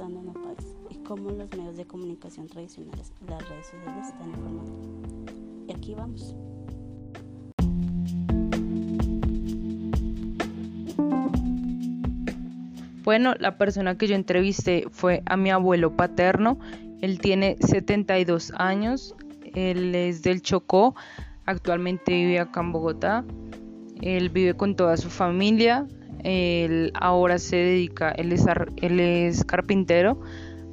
pasando en el país y cómo los medios de comunicación tradicionales, las redes sociales están informando. Y aquí vamos. Bueno, la persona que yo entrevisté fue a mi abuelo paterno. Él tiene 72 años, él es del Chocó, actualmente vive acá en Bogotá. Él vive con toda su familia. Él ahora se dedica, él es, él es carpintero.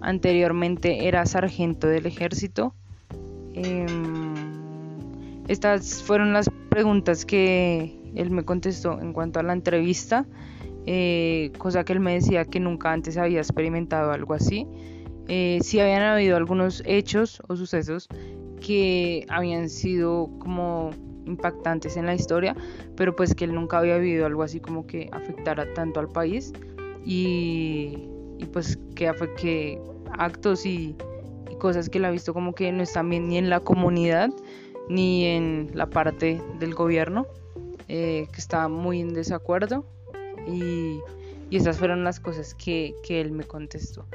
Anteriormente era sargento del ejército. Em, estas fueron las preguntas que él me contestó en cuanto a la entrevista. Eh, cosa que él me decía que nunca antes había experimentado algo así. Eh, sí habían habido algunos hechos o sucesos que habían sido como impactantes en la historia, pero pues que él nunca había vivido algo así como que afectara tanto al país y, pues que, que actos y, cosas que él ha visto como que no están bien ni en la comunidad ni en la parte del gobierno, eh, que está muy en desacuerdo y, esas fueron las cosas que, él me contestó.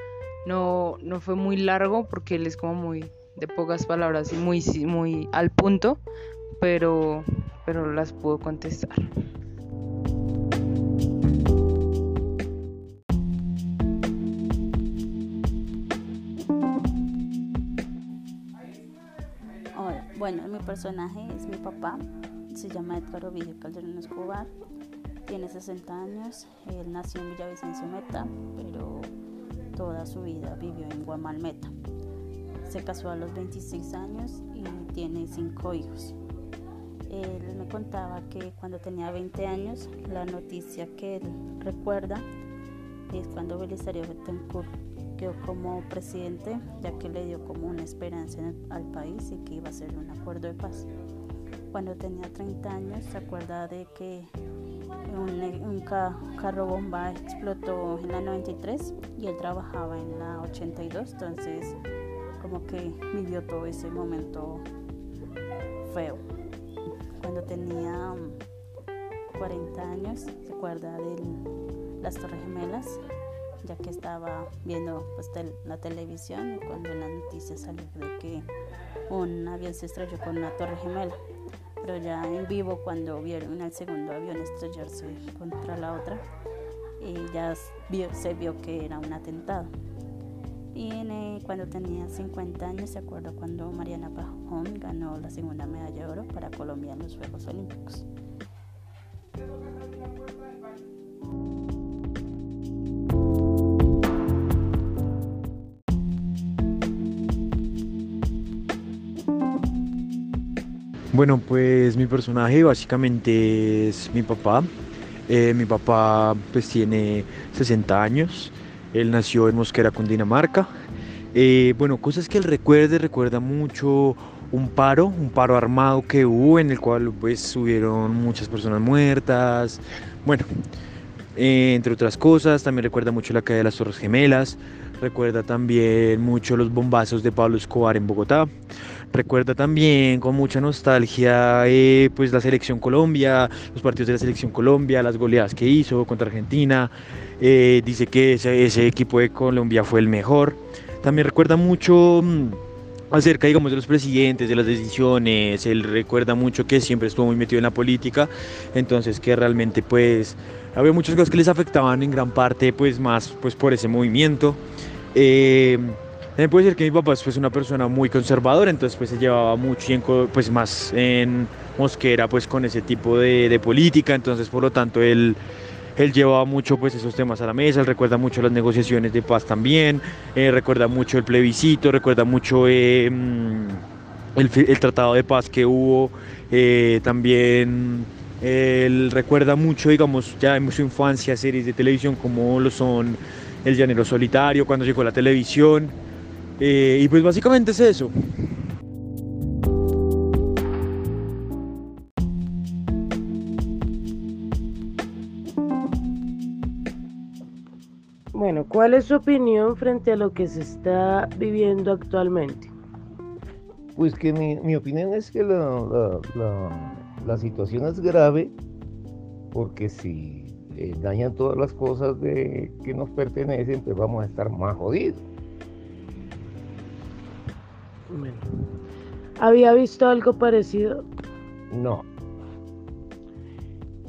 No, no fue muy largo porque él es como muy de pocas palabras y muy, muy al punto, pero, pero las pudo contestar. Hola, bueno, mi personaje es mi papá, se llama Edgar Ovidio Calderón Escobar tiene 60 años, él nació en Villavicencio Meta, pero toda su vida vivió en Guamalmeta. Se casó a los 26 años y tiene 5 hijos. Él me contaba que cuando tenía 20 años, la noticia que él recuerda es cuando Belisario Betancourt quedó como presidente, ya que le dio como una esperanza al país y que iba a ser un acuerdo de paz. Cuando tenía 30 años, se acuerda de que un, carro bomba explotó en la 93 y él trabajaba en la 82, entonces como que vivió todo ese momento feo. Cuando tenía 40 años, se acuerda de las Torres Gemelas, ya que estaba viendo pues, la televisión y cuando la noticia salió de que un avión se estrelló con una torre gemela pero ya en vivo cuando vieron el segundo avión estrellarse contra la otra, y ya se vio que era un atentado. Y cuando tenía 50 años, se acuerda cuando Mariana Pajón ganó la segunda medalla de oro para Colombia en los Juegos Olímpicos. Bueno, pues mi personaje básicamente es mi papá. Eh, mi papá pues tiene 60 años. Él nació en Mosquera, Cundinamarca. Eh, bueno, cosas que él recuerde, recuerda mucho un paro, un paro armado que hubo en el cual pues hubieron muchas personas muertas. Bueno, eh, entre otras cosas, también recuerda mucho la caída de las Torres Gemelas, recuerda también mucho los bombazos de Pablo Escobar en Bogotá, Recuerda también con mucha nostalgia eh, pues la selección Colombia, los partidos de la selección Colombia, las goleadas que hizo contra Argentina. Eh, dice que ese, equipo de Colombia fue el mejor. También recuerda mucho mm, acerca, digamos, de los presidentes, de las decisiones. Él recuerda mucho que siempre estuvo muy metido en la política, entonces que realmente pues había muchas cosas que les afectaban en gran parte pues más pues por ese movimiento. Eh, también puede ser que mi papá es pues, una persona muy conservadora, entonces pues se llevaba mucho tiempo pues más en Mosquera pues con ese tipo de, política, entonces por lo tanto él, él llevaba mucho pues esos temas a la mesa, él recuerda mucho las negociaciones de paz también, eh, recuerda mucho el plebiscito, recuerda mucho eh, mm, el, tratado de paz que hubo, eh, también él recuerda mucho digamos ya en su infancia series de televisión como lo son El Llanero Solitario, cuando llegó la televisión. Eh, y pues básicamente es eso. Bueno, ¿cuál es su opinión frente a lo que se está viviendo actualmente? Pues que mi, opinión es que la, la, situación es grave porque si eh, dañan todas las cosas de, que nos pertenecen, pues vamos a estar más jodidos. Bueno. ¿Había visto algo parecido? No,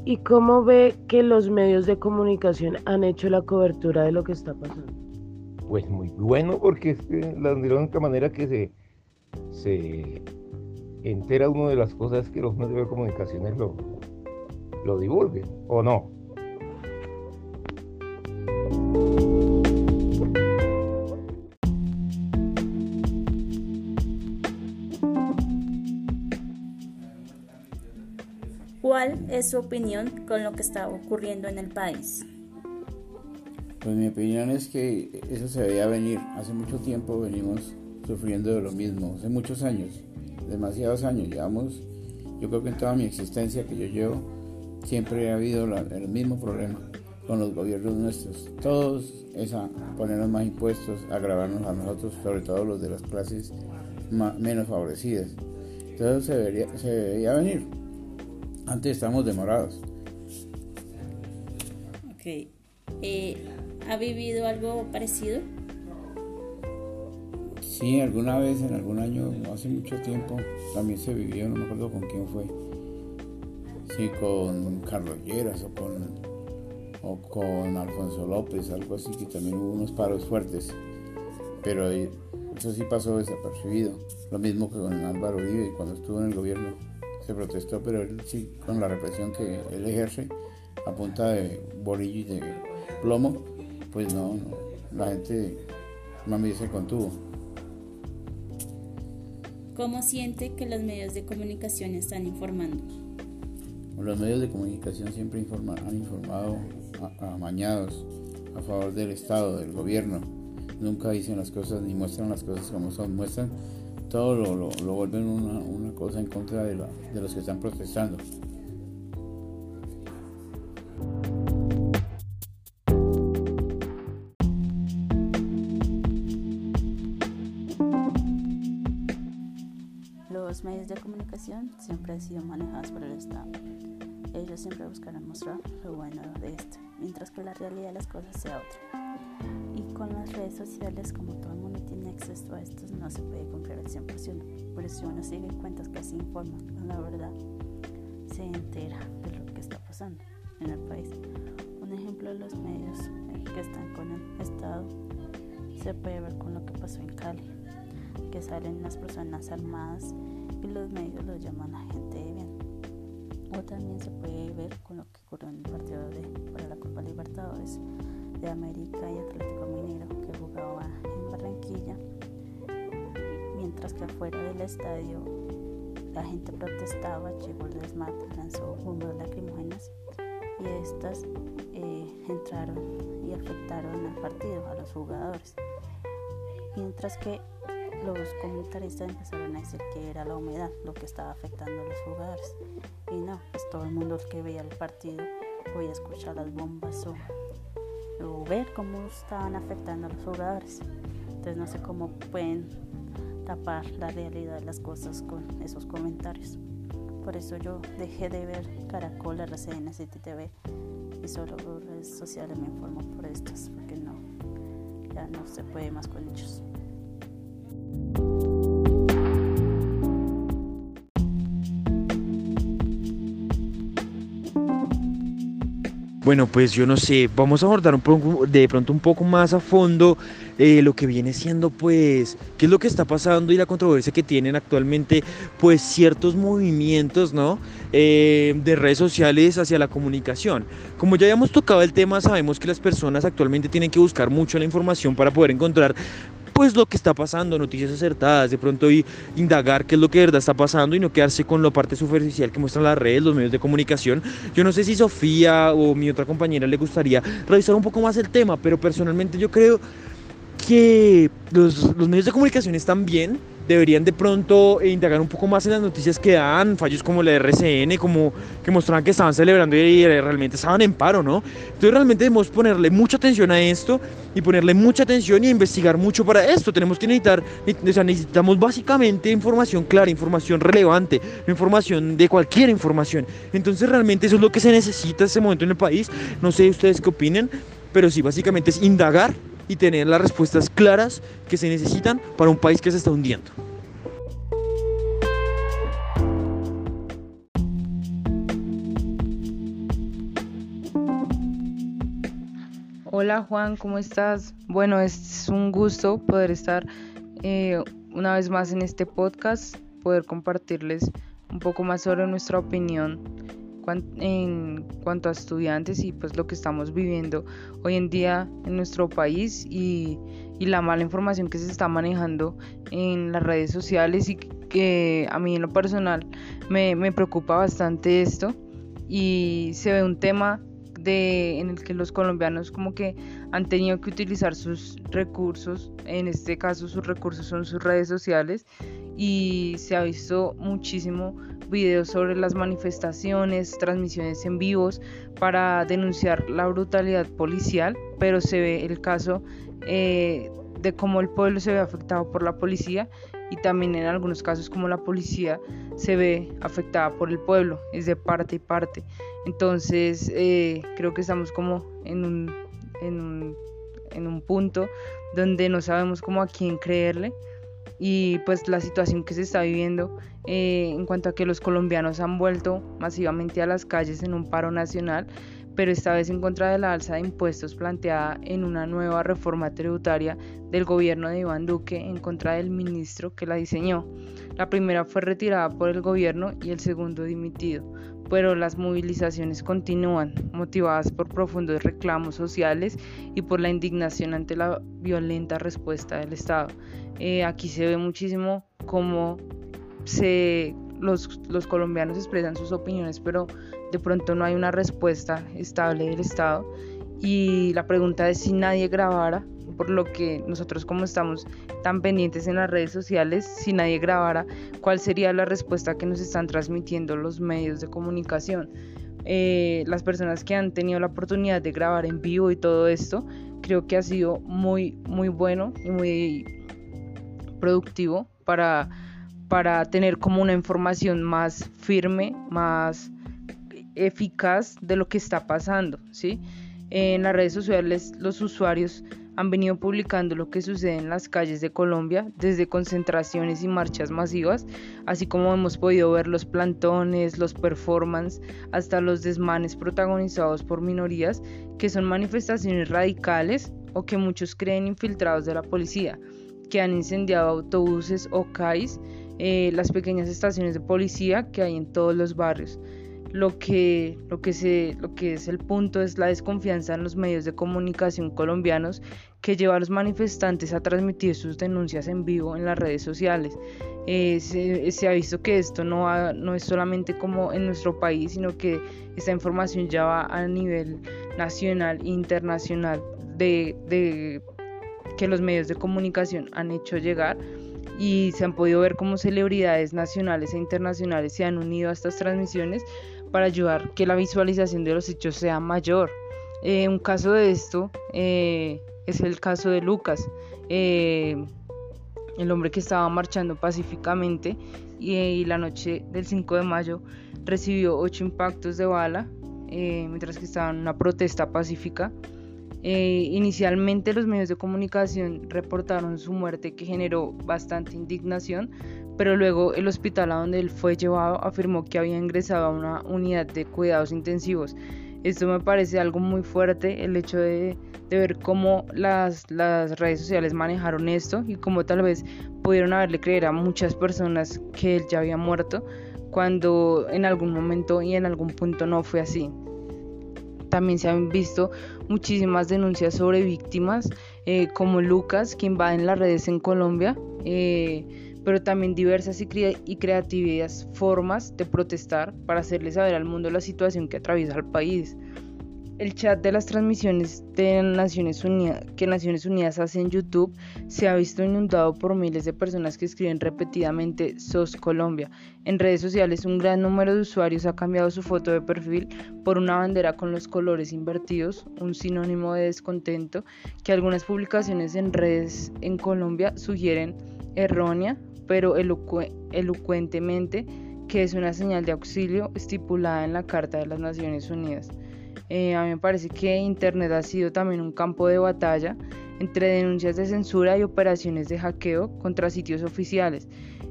¿Y cómo ve que los medios de comunicación han hecho la cobertura de lo que está pasando? pues muy bueno porque es que la, única manera que se, se entera uno de las cosas que los medios de comunicación lo, lo divulguen, ¿o no? Su opinión con lo que está ocurriendo en el país? Pues mi opinión es que eso se veía venir. Hace mucho tiempo venimos sufriendo de lo mismo, hace muchos años, demasiados años. Llevamos, yo creo que en toda mi existencia que yo llevo, siempre ha habido la- el mismo problema con los gobiernos nuestros. Todos es a ponernos más impuestos, agravarnos a nosotros, sobre todo los de las clases ma- menos favorecidas. Entonces se, vería, se veía venir. Antes estábamos demorados. Ok. Eh, ¿Ha vivido algo parecido? Sí, alguna vez en algún año, hace mucho tiempo, también se vivió, no me acuerdo con quién fue. Sí, con Carlos Lleras o con, o con Alfonso López, algo así, que también hubo unos paros fuertes. Pero eh, eso sí pasó desapercibido. Lo mismo que con Álvaro Uribe, cuando estuvo en el gobierno se protestó, pero él sí, con la represión que él ejerce, a punta de bolillo y de plomo, pues no, no, la gente más bien se contuvo. ¿Cómo siente que los medios de comunicación están informando? Los medios de comunicación siempre informa- han informado a- amañados a favor del Estado, del gobierno. Nunca dicen las cosas ni muestran las cosas como son. Muestran todo lo, lo, lo vuelven una, una cosa en contra de, la- de los que están protestando. Los medios de comunicación siempre han sido manejados por el Estado. Ellos siempre buscarán mostrar lo bueno de esto, mientras que la realidad de las cosas sea otra. Y con las redes sociales, como todo acceso a estos, no se puede confiar al 100%. Pero si uno sigue cuentas que así informan con la verdad, se entera de lo que está pasando en el país. Un ejemplo de los medios que están con el Estado se puede ver con lo que pasó en Cali que salen las personas armadas y los medios los llaman agente de bien. O también se puede ver con lo que ocurrió en el partido de, para la Copa Libertadores de América y Atlético Mineiro que jugaba en Barranquilla, mientras que afuera del estadio la gente protestaba, llegó el desmate, lanzó bombas lacrimógenas y estas eh, entraron y afectaron al partido, a los jugadores. Mientras que los comentaristas empezaron a decir que era la humedad lo que estaba afectando a los jugadores. Y no, pues todo el mundo que veía el partido podía escuchar las bombas o, o ver cómo estaban afectando a los jugadores. Entonces no sé cómo pueden tapar la realidad de las cosas con esos comentarios. Por eso yo dejé de ver Caracol, RCN, City TV y solo redes sociales me informo por estas, porque no, ya no se puede más con ellos. Bueno, pues yo no sé, vamos a abordar de pronto un poco más a fondo eh, lo que viene siendo, pues, qué es lo que está pasando y la controversia que tienen actualmente, pues, ciertos movimientos, ¿no? Eh, de redes sociales hacia la comunicación. Como ya habíamos tocado el tema, sabemos que las personas actualmente tienen que buscar mucho la información para poder encontrar pues lo que está pasando, noticias acertadas, de pronto y indagar qué es lo que de verdad está pasando y no quedarse con la parte superficial que muestran las redes, los medios de comunicación. Yo no sé si Sofía o mi otra compañera le gustaría revisar un poco más el tema, pero personalmente yo creo que los, los medios de comunicación están bien, deberían de pronto eh, indagar un poco más en las noticias que dan, fallos como la RCN, como que mostraban que estaban celebrando y realmente estaban en paro, ¿no? Entonces realmente debemos ponerle mucha atención a esto y ponerle mucha atención y investigar mucho para esto. Tenemos que necesitar, o sea, necesitamos básicamente información clara, información relevante, información de cualquier información. Entonces realmente eso es lo que se necesita en este momento en el país. No sé ustedes qué opinen, pero sí, básicamente es indagar y tener las respuestas claras que se necesitan para un país que se está hundiendo. Hola Juan, ¿cómo estás? Bueno, es un gusto poder estar eh, una vez más en este podcast, poder compartirles un poco más sobre nuestra opinión en cuanto a estudiantes y pues lo que estamos viviendo hoy en día en nuestro país y, la mala información que se está manejando en las redes sociales y que a mí en lo personal me, me preocupa bastante esto. Y se ve un tema de, en el que los colombianos como que han tenido que utilizar sus recursos, en este caso sus recursos son sus redes sociales y se ha visto muchísimo videos sobre las manifestaciones, transmisiones en vivos para denunciar la brutalidad policial, pero se ve el caso eh, de cómo el pueblo se ve afectado por la policía y también en algunos casos como la policía se ve afectada por el pueblo, es de parte y parte. Entonces eh, creo que estamos como en un, en un, en un punto donde no sabemos cómo a quién creerle y pues la situación que se está viviendo eh, en cuanto a que los colombianos han vuelto masivamente a las calles en un paro nacional, pero esta vez en contra de la alza de impuestos planteada en una nueva reforma tributaria del gobierno de Iván Duque en contra del ministro que la diseñó. La primera fue retirada por el gobierno y el segundo dimitido, pero las movilizaciones continúan, motivadas por profundos reclamos sociales y por la indignación ante la violenta respuesta del Estado. Eh, aquí se ve muchísimo cómo se, los, los colombianos expresan sus opiniones, pero de pronto no hay una respuesta estable del Estado. Y la pregunta es si nadie grabara, por lo que nosotros como estamos tan pendientes en las redes sociales, si nadie grabara, ¿cuál sería la respuesta que nos están transmitiendo los medios de comunicación? Eh, las personas que han tenido la oportunidad de grabar en vivo y todo esto, creo que ha sido muy, muy bueno y muy productivo para, para tener como una información más firme, más eficaz de lo que está pasando, ¿sí? En las redes sociales los usuarios han venido publicando lo que sucede en las calles de Colombia, desde concentraciones y marchas masivas, así como hemos podido ver los plantones, los performances, hasta los desmanes protagonizados por minorías, que son manifestaciones radicales o que muchos creen infiltrados de la policía que han incendiado autobuses o CAIs, eh, las pequeñas estaciones de policía que hay en todos los barrios. Lo que, lo, que se, lo que es el punto es la desconfianza en los medios de comunicación colombianos que lleva a los manifestantes a transmitir sus denuncias en vivo en las redes sociales. Eh, se, ha visto que esto no, no es solamente como en nuestro país, sino que esta información ya va a nivel nacional e internacional de, de que los medios de comunicación han hecho llegar y se han podido ver como celebridades nacionales e internacionales se han unido a estas transmisiones para ayudar que la visualización de los hechos sea mayor. Eh, un caso de esto eh, es el caso de Lucas, eh, el hombre que estaba marchando pacíficamente y, y, la noche del 5 de mayo recibió ocho impactos de bala mientras que estaba en una protesta pacífica. Eh, inicialmente los medios de comunicación reportaron su muerte que generó bastante indignación, pero luego el hospital a donde él fue llevado afirmó que había ingresado a una unidad de cuidados intensivos. Esto me parece algo muy fuerte, el hecho de, ver cómo las, las, redes sociales manejaron esto y cómo tal vez pudieron haberle creer a muchas personas que él ya había muerto, cuando en algún momento y en algún punto no fue así también se han visto muchísimas denuncias sobre víctimas eh, como Lucas que invaden las redes en Colombia, eh, pero también diversas y, y creativas formas de protestar para hacerle saber al mundo la situación que atraviesa el país. El chat de las transmisiones de Naciones Unidas, que Naciones Unidas hace en YouTube se ha visto inundado por miles de personas que escriben repetidamente SOS Colombia. En redes sociales un gran número de usuarios ha cambiado su foto de perfil por una bandera con los colores invertidos, un sinónimo de descontento que algunas publicaciones en redes en Colombia sugieren errónea, pero elocuentemente que es una señal de auxilio estipulada en la Carta de las Naciones Unidas. Eh, a mí me parece que Internet ha sido también un campo de batalla entre denuncias de censura y operaciones de hackeo contra sitios oficiales.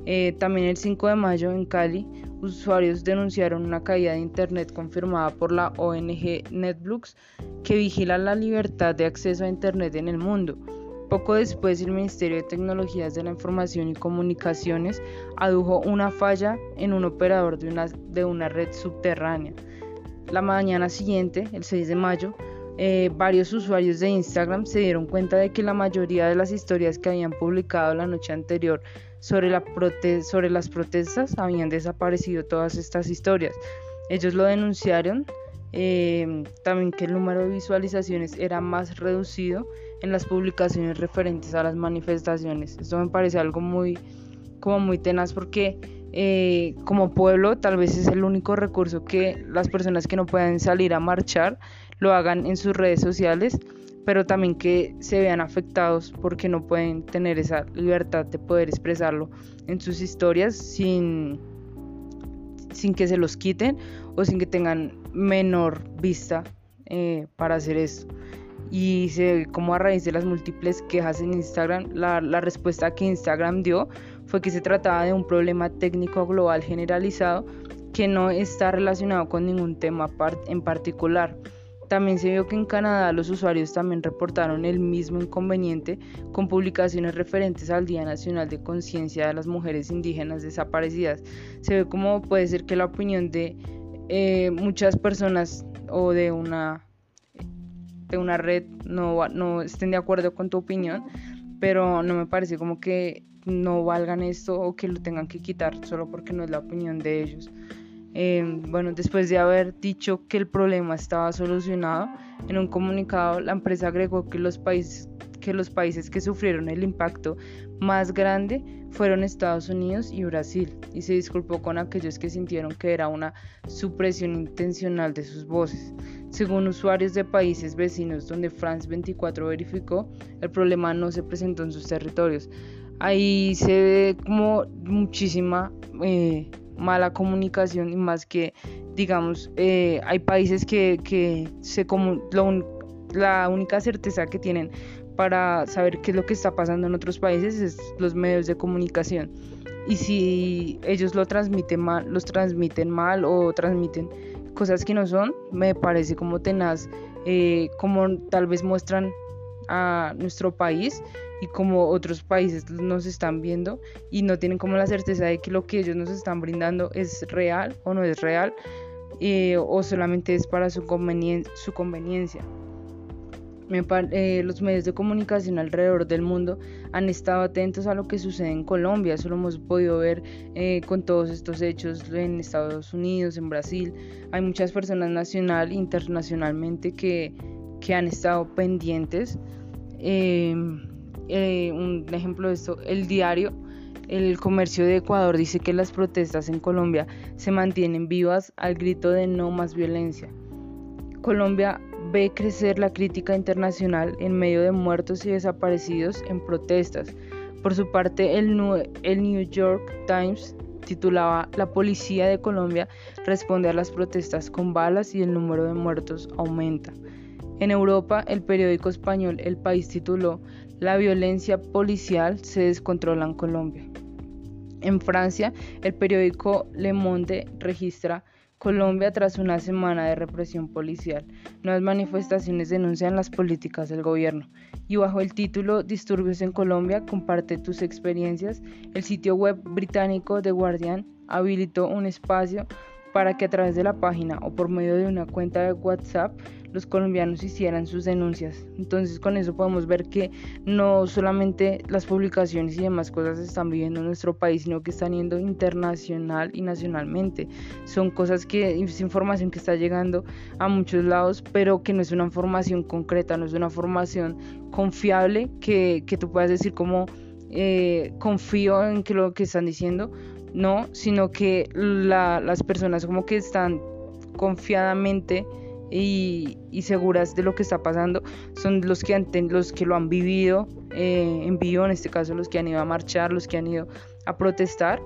Eh, también el 5 de mayo en Cali, usuarios denunciaron una caída de Internet confirmada por la ONG NetBlocks que vigila la libertad de acceso a Internet en el mundo. Poco después, el Ministerio de Tecnologías de la Información y Comunicaciones adujo una falla en un operador de una, de una red subterránea. La mañana siguiente, el 6 de mayo, eh, varios usuarios de Instagram se dieron cuenta de que la mayoría de las historias que habían publicado la noche anterior sobre, la sobre las protestas habían desaparecido todas estas historias. Ellos lo denunciaron, eh, también que el número de visualizaciones era más reducido en las publicaciones referentes a las manifestaciones. Esto me parece algo muy, como muy tenaz porque eh, como pueblo tal vez es el único recurso que las personas que no puedan salir a marchar lo hagan en sus redes sociales, pero también que se vean afectados porque no pueden tener esa libertad de poder expresarlo en sus historias sin, sin que se los quiten o sin que tengan menor vista eh, para hacer esto. Y se como a raíz de las múltiples quejas en Instagram, la, la respuesta que Instagram dio fue que se trataba de un problema técnico global generalizado que no está relacionado con ningún tema en particular. También se vio que en Canadá los usuarios también reportaron el mismo inconveniente con publicaciones referentes al Día Nacional de Conciencia de las Mujeres Indígenas Desaparecidas. Se ve como puede ser que la opinión de eh, muchas personas o de una, una red no, no estén de acuerdo con tu opinión, pero no me parece como que no valgan esto o que lo tengan que quitar solo porque no es la opinión de ellos. Em, bueno, después de haber dicho que el problema estaba solucionado, en un comunicado la empresa agregó que los países que los países que sufrieron el impacto más grande fueron Estados Unidos y Brasil, y se disculpó con aquellos que sintieron que era una supresión intencional de sus voces. Según usuarios de países vecinos donde France 24 verificó, el problema no se presentó en sus territorios, ahí se ve como muchísima eh, mala comunicación y más que digamos eh, hay países que, que se como la única certeza que tienen para saber qué es lo que está pasando en otros países es los medios de comunicación. Y si ellos lo transmiten mal los transmiten mal o transmiten cosas que no son me parece como tenaz eh, como tal vez muestran a nuestro país y como otros países nos están viendo y no tienen como la certeza de que lo que ellos nos están brindando es real o no es real eh, o solamente es para su, su conveniencia. Eh, los medios de comunicación alrededor del mundo han estado atentos a lo que sucede en Colombia, eso lo hemos podido ver eh, con todos estos hechos en Estados Unidos, en Brasil. Hay muchas personas nacional internacionalmente que, que han estado pendientes. Eh, un ejemplo de esto, el diario El Comercio de Ecuador dice que las protestas en Colombia se mantienen vivas al grito de no más violencia. Colombia ve crecer la crítica internacional en medio de muertos y desaparecidos en protestas. Por su parte, el New York Times titulaba La policía de Colombia responde a las protestas con balas y el número de muertos aumenta. En Europa, el periódico español El País tituló La violencia policial se descontrola en Colombia. En Francia, el periódico Le Monde registra Colombia tras una semana de represión policial. Nuevas manifestaciones denuncian las políticas del gobierno. Y bajo el título Disturbios en Colombia, comparte tus experiencias, el sitio web británico The Guardian habilitó un espacio para que a través de la página o por medio de una cuenta de WhatsApp los colombianos hicieran sus denuncias. Entonces con eso podemos ver que no solamente las publicaciones y demás cosas están viviendo en nuestro país, sino que están yendo internacional y nacionalmente. Son cosas que es información que está llegando a muchos lados, pero que no es una información concreta, no es una información confiable que, que tú puedas decir como eh, confío en que lo que están diciendo, no, sino que las personas como que están confiadamente y, seguras de lo que está pasando son los que, han, los que lo han vivido eh, en vivo, en este caso los que han ido a marchar, los que han ido a protestar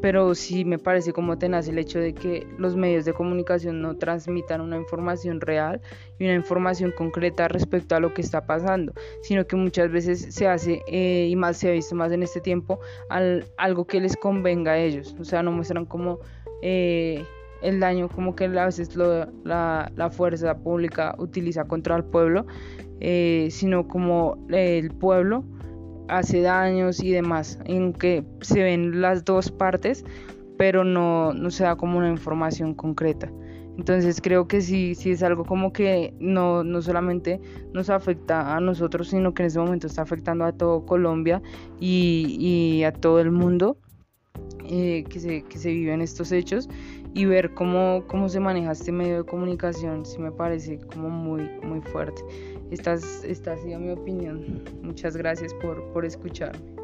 pero sí me parece como tenaz el hecho de que los medios de comunicación no transmitan una información real y una información concreta respecto a lo que está pasando, sino que muchas veces se hace, eh, y más se ha visto más en este tiempo, al, algo que les convenga a ellos, o sea, no muestran como eh, el daño como que a veces la, la, fuerza pública utiliza contra el pueblo, eh, sino como el pueblo hace daños y demás, en que se ven las dos partes, pero no, no se da como una información concreta. Entonces creo que sí, sí es algo como que no, no solamente nos afecta a nosotros, sino que en ese momento está afectando a todo Colombia y, y a todo el mundo eh, que, se, que se viven estos hechos y ver cómo, cómo se maneja este medio de comunicación sí me parece como muy, muy fuerte. Esta, esta ha sido mi opinión. Muchas gracias por, por escucharme.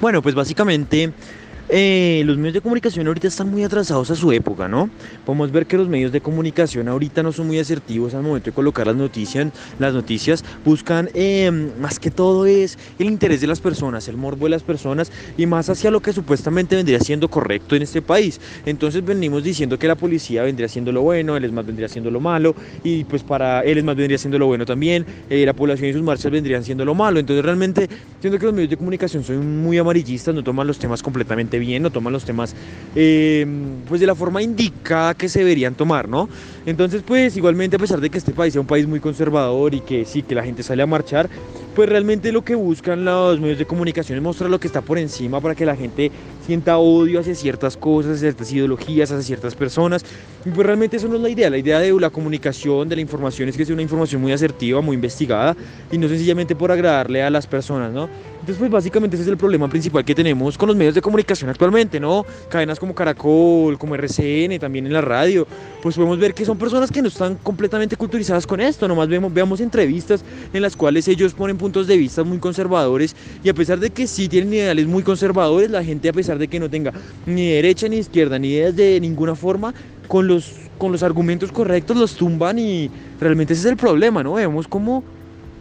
Bueno, pues básicamente eh, los medios de comunicación ahorita están muy atrasados a su época, ¿no? Podemos ver que los medios de comunicación ahorita no son muy asertivos al momento de colocar las noticias. Las noticias buscan em, más que todo es el interés de las personas, el morbo de las personas y más hacia lo que supuestamente vendría siendo correcto en este país. Entonces venimos diciendo que la policía vendría siendo lo bueno, él es más vendría siendo lo malo y pues para él es más vendría siendo lo bueno también, eh, la población y sus marchas vendrían siendo lo malo. Entonces realmente siento que los medios de comunicación son muy amarillistas, no toman los temas completamente bien, no toman los temas eh, pues de la forma indicada que se deberían tomar, ¿no? Entonces pues igualmente a pesar de que este país sea un país muy conservador y que sí, que la gente sale a marchar, pues realmente lo que buscan los medios de comunicación es mostrar lo que está por encima para que la gente sienta odio hacia ciertas cosas, hacia ciertas ideologías, hacia ciertas personas. Y pues realmente eso no es la idea. La idea de la comunicación, de la información, es que sea una información muy asertiva, muy investigada y no sencillamente por agradarle a las personas, ¿no? Entonces, pues básicamente ese es el problema principal que tenemos con los medios de comunicación actualmente, ¿no? Cadenas como Caracol, como RCN, también en la radio, pues podemos ver que son personas que no están completamente culturizadas con esto, nomás vemos, veamos entrevistas en las cuales ellos ponen puntos de vista muy conservadores y a pesar de que sí tienen ideales muy conservadores, la gente a pesar de que no tenga ni derecha ni izquierda, ni ideas de ninguna forma, con los, con los argumentos correctos los tumban y realmente ese es el problema, ¿no? Vemos cómo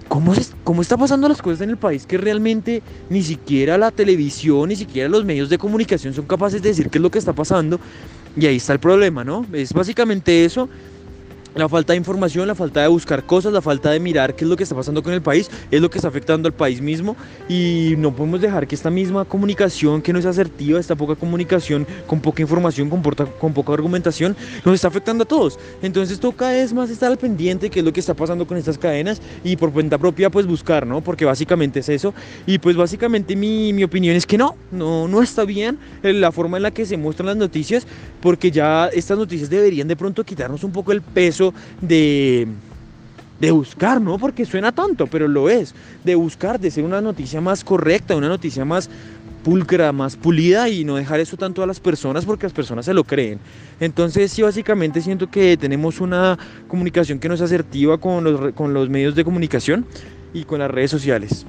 ¿Cómo, ¿Cómo está pasando las cosas en el país que realmente ni siquiera la televisión, ni siquiera los medios de comunicación son capaces de decir qué es lo que está pasando? Y ahí está el problema, ¿no? Es básicamente eso la falta de información, la falta de buscar cosas, la falta de mirar qué es lo que está pasando con el país, es lo que está afectando al país mismo y no podemos dejar que esta misma comunicación que no es asertiva, esta poca comunicación con poca información, con, con poca argumentación, nos está afectando a todos. Entonces toca es más estar al pendiente qué es lo que está pasando con estas cadenas y por cuenta propia pues buscar, ¿no? Porque básicamente es eso y pues básicamente mi, mi opinión es que no, no, no está bien la forma en la que se muestran las noticias porque ya estas noticias deberían de pronto quitarnos un poco el peso de, de buscar, ¿no? Porque suena tonto, pero lo es, de buscar, de ser una noticia más correcta, una noticia más pulcra, más pulida y no dejar eso tanto a las personas porque las personas se lo creen. Entonces sí, básicamente siento que tenemos una comunicación que no es asertiva con los, con los medios de comunicación y con las redes sociales.